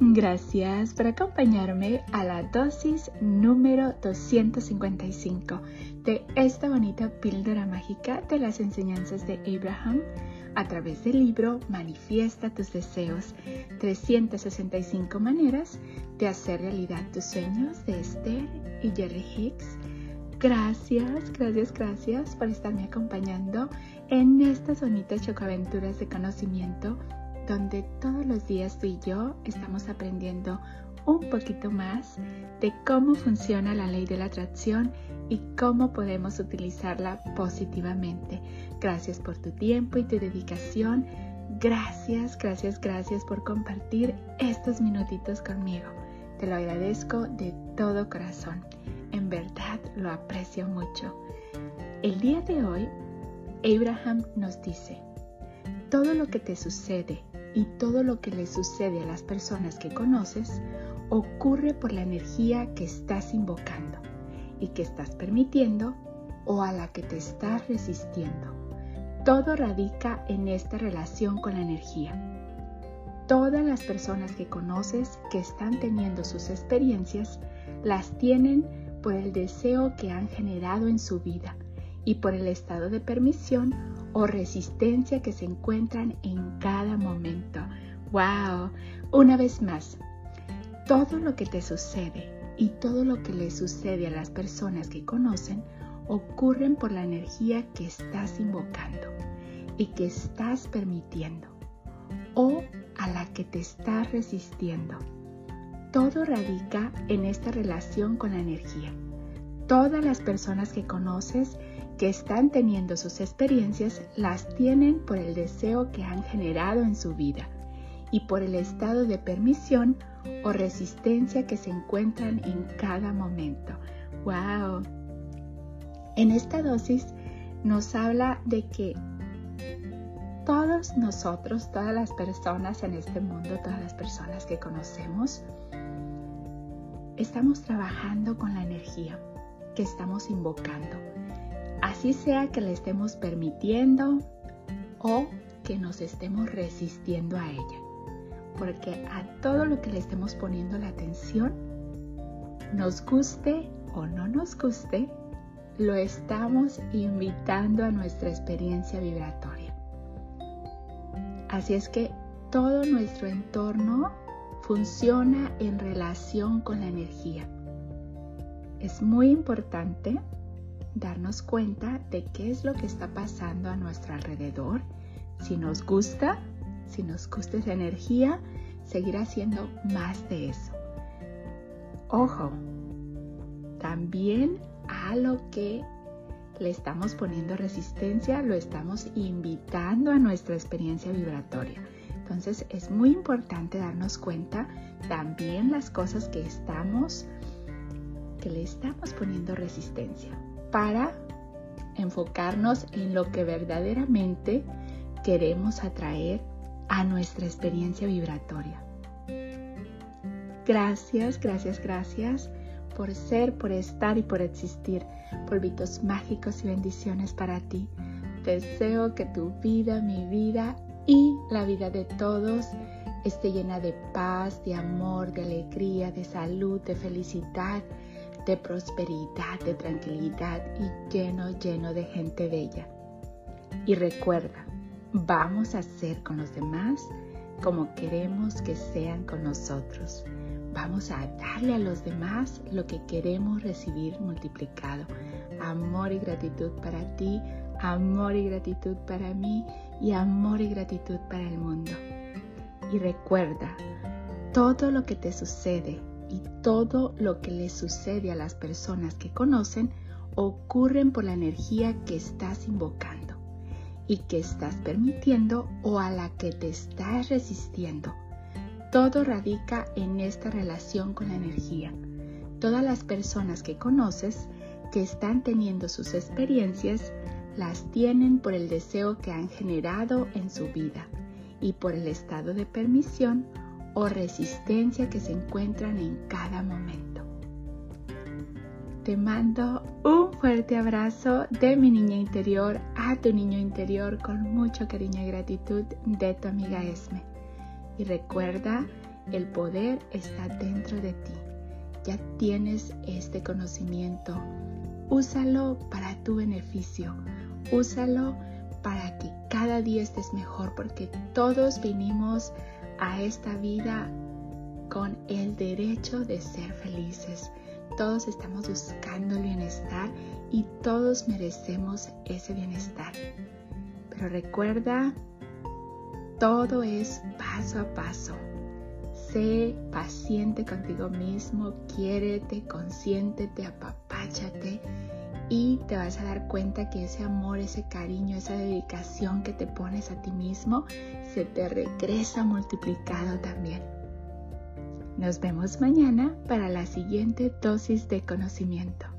Gracias por acompañarme a la dosis número 255 de esta bonita píldora mágica de las enseñanzas de Abraham a través del libro Manifiesta tus deseos, 365 maneras de hacer realidad tus sueños de Esther y Jerry Hicks. Gracias, gracias, gracias por estarme acompañando en estas bonitas chocoaventuras de conocimiento donde todos los días tú y yo estamos aprendiendo un poquito más de cómo funciona la ley de la atracción y cómo podemos utilizarla positivamente. Gracias por tu tiempo y tu dedicación. Gracias, gracias, gracias por compartir estos minutitos conmigo. Te lo agradezco de todo corazón. En verdad lo aprecio mucho. El día de hoy, Abraham nos dice, todo lo que te sucede y todo lo que le sucede a las personas que conoces ocurre por la energía que estás invocando y que estás permitiendo o a la que te estás resistiendo. Todo radica en esta relación con la energía. Todas las personas que conoces que están teniendo sus experiencias las tienen por el deseo que han generado en su vida y por el estado de permisión o resistencia que se encuentran en cada momento. ¡Wow! Una vez más, todo lo que te sucede y todo lo que le sucede a las personas que conocen ocurren por la energía que estás invocando y que estás permitiendo o a la que te estás resistiendo. Todo radica en esta relación con la energía. Todas las personas que conoces que están teniendo sus experiencias las tienen por el deseo que han generado en su vida y por el estado de permisión o resistencia que se encuentran en cada momento. ¡Wow! En esta dosis nos habla de que todos nosotros, todas las personas en este mundo, todas las personas que conocemos, estamos trabajando con la energía que estamos invocando así sea que le estemos permitiendo o que nos estemos resistiendo a ella. Porque a todo lo que le estemos poniendo la atención, nos guste o no nos guste, lo estamos invitando a nuestra experiencia vibratoria. Así es que todo nuestro entorno funciona en relación con la energía. Es muy importante darnos cuenta de qué es lo que está pasando a nuestro alrededor. Si nos gusta, si nos gusta esa energía, seguir haciendo más de eso. Ojo, también a lo que le estamos poniendo resistencia, lo estamos invitando a nuestra experiencia vibratoria. Entonces es muy importante darnos cuenta también las cosas que estamos, que le estamos poniendo resistencia para enfocarnos en lo que verdaderamente queremos atraer a nuestra experiencia vibratoria. Gracias, gracias, gracias por ser, por estar y por existir. Polvitos mágicos y bendiciones para ti. Deseo que tu vida, mi vida y la vida de todos esté llena de paz, de amor, de alegría, de salud, de felicidad de prosperidad, de tranquilidad y lleno, lleno de gente bella. Y recuerda, vamos a ser con los demás como queremos que sean con nosotros. Vamos a darle a los demás lo que queremos recibir multiplicado. Amor y gratitud para ti, amor y gratitud para mí y amor y gratitud para el mundo. Y recuerda, todo lo que te sucede y todo lo que le sucede a las personas que conocen ocurren por la energía que estás invocando y que estás permitiendo o a la que te estás resistiendo. Todo radica en esta relación con la energía. Todas las personas que conoces que están teniendo sus experiencias las tienen por el deseo que han generado en su vida y por el estado de permisión o resistencia que se encuentran en cada momento. Te mando un fuerte abrazo de mi niña interior a tu niño interior con mucho cariño y gratitud de tu amiga Esme. Y recuerda, el poder está dentro de ti. Ya tienes este conocimiento. Úsalo para tu beneficio. Úsalo para que cada día estés mejor porque todos vinimos a esta vida con el derecho de ser felices. Todos estamos buscando el bienestar y todos merecemos ese bienestar. Pero recuerda, todo es paso a paso. Sé paciente contigo mismo, quiérete, consiéntete, apapáchate y te vas a dar cuenta que ese amor, ese cariño, esa dedicación que te pones a ti mismo se te regresa multiplicado también. Nos vemos mañana para la siguiente dosis de conocimiento.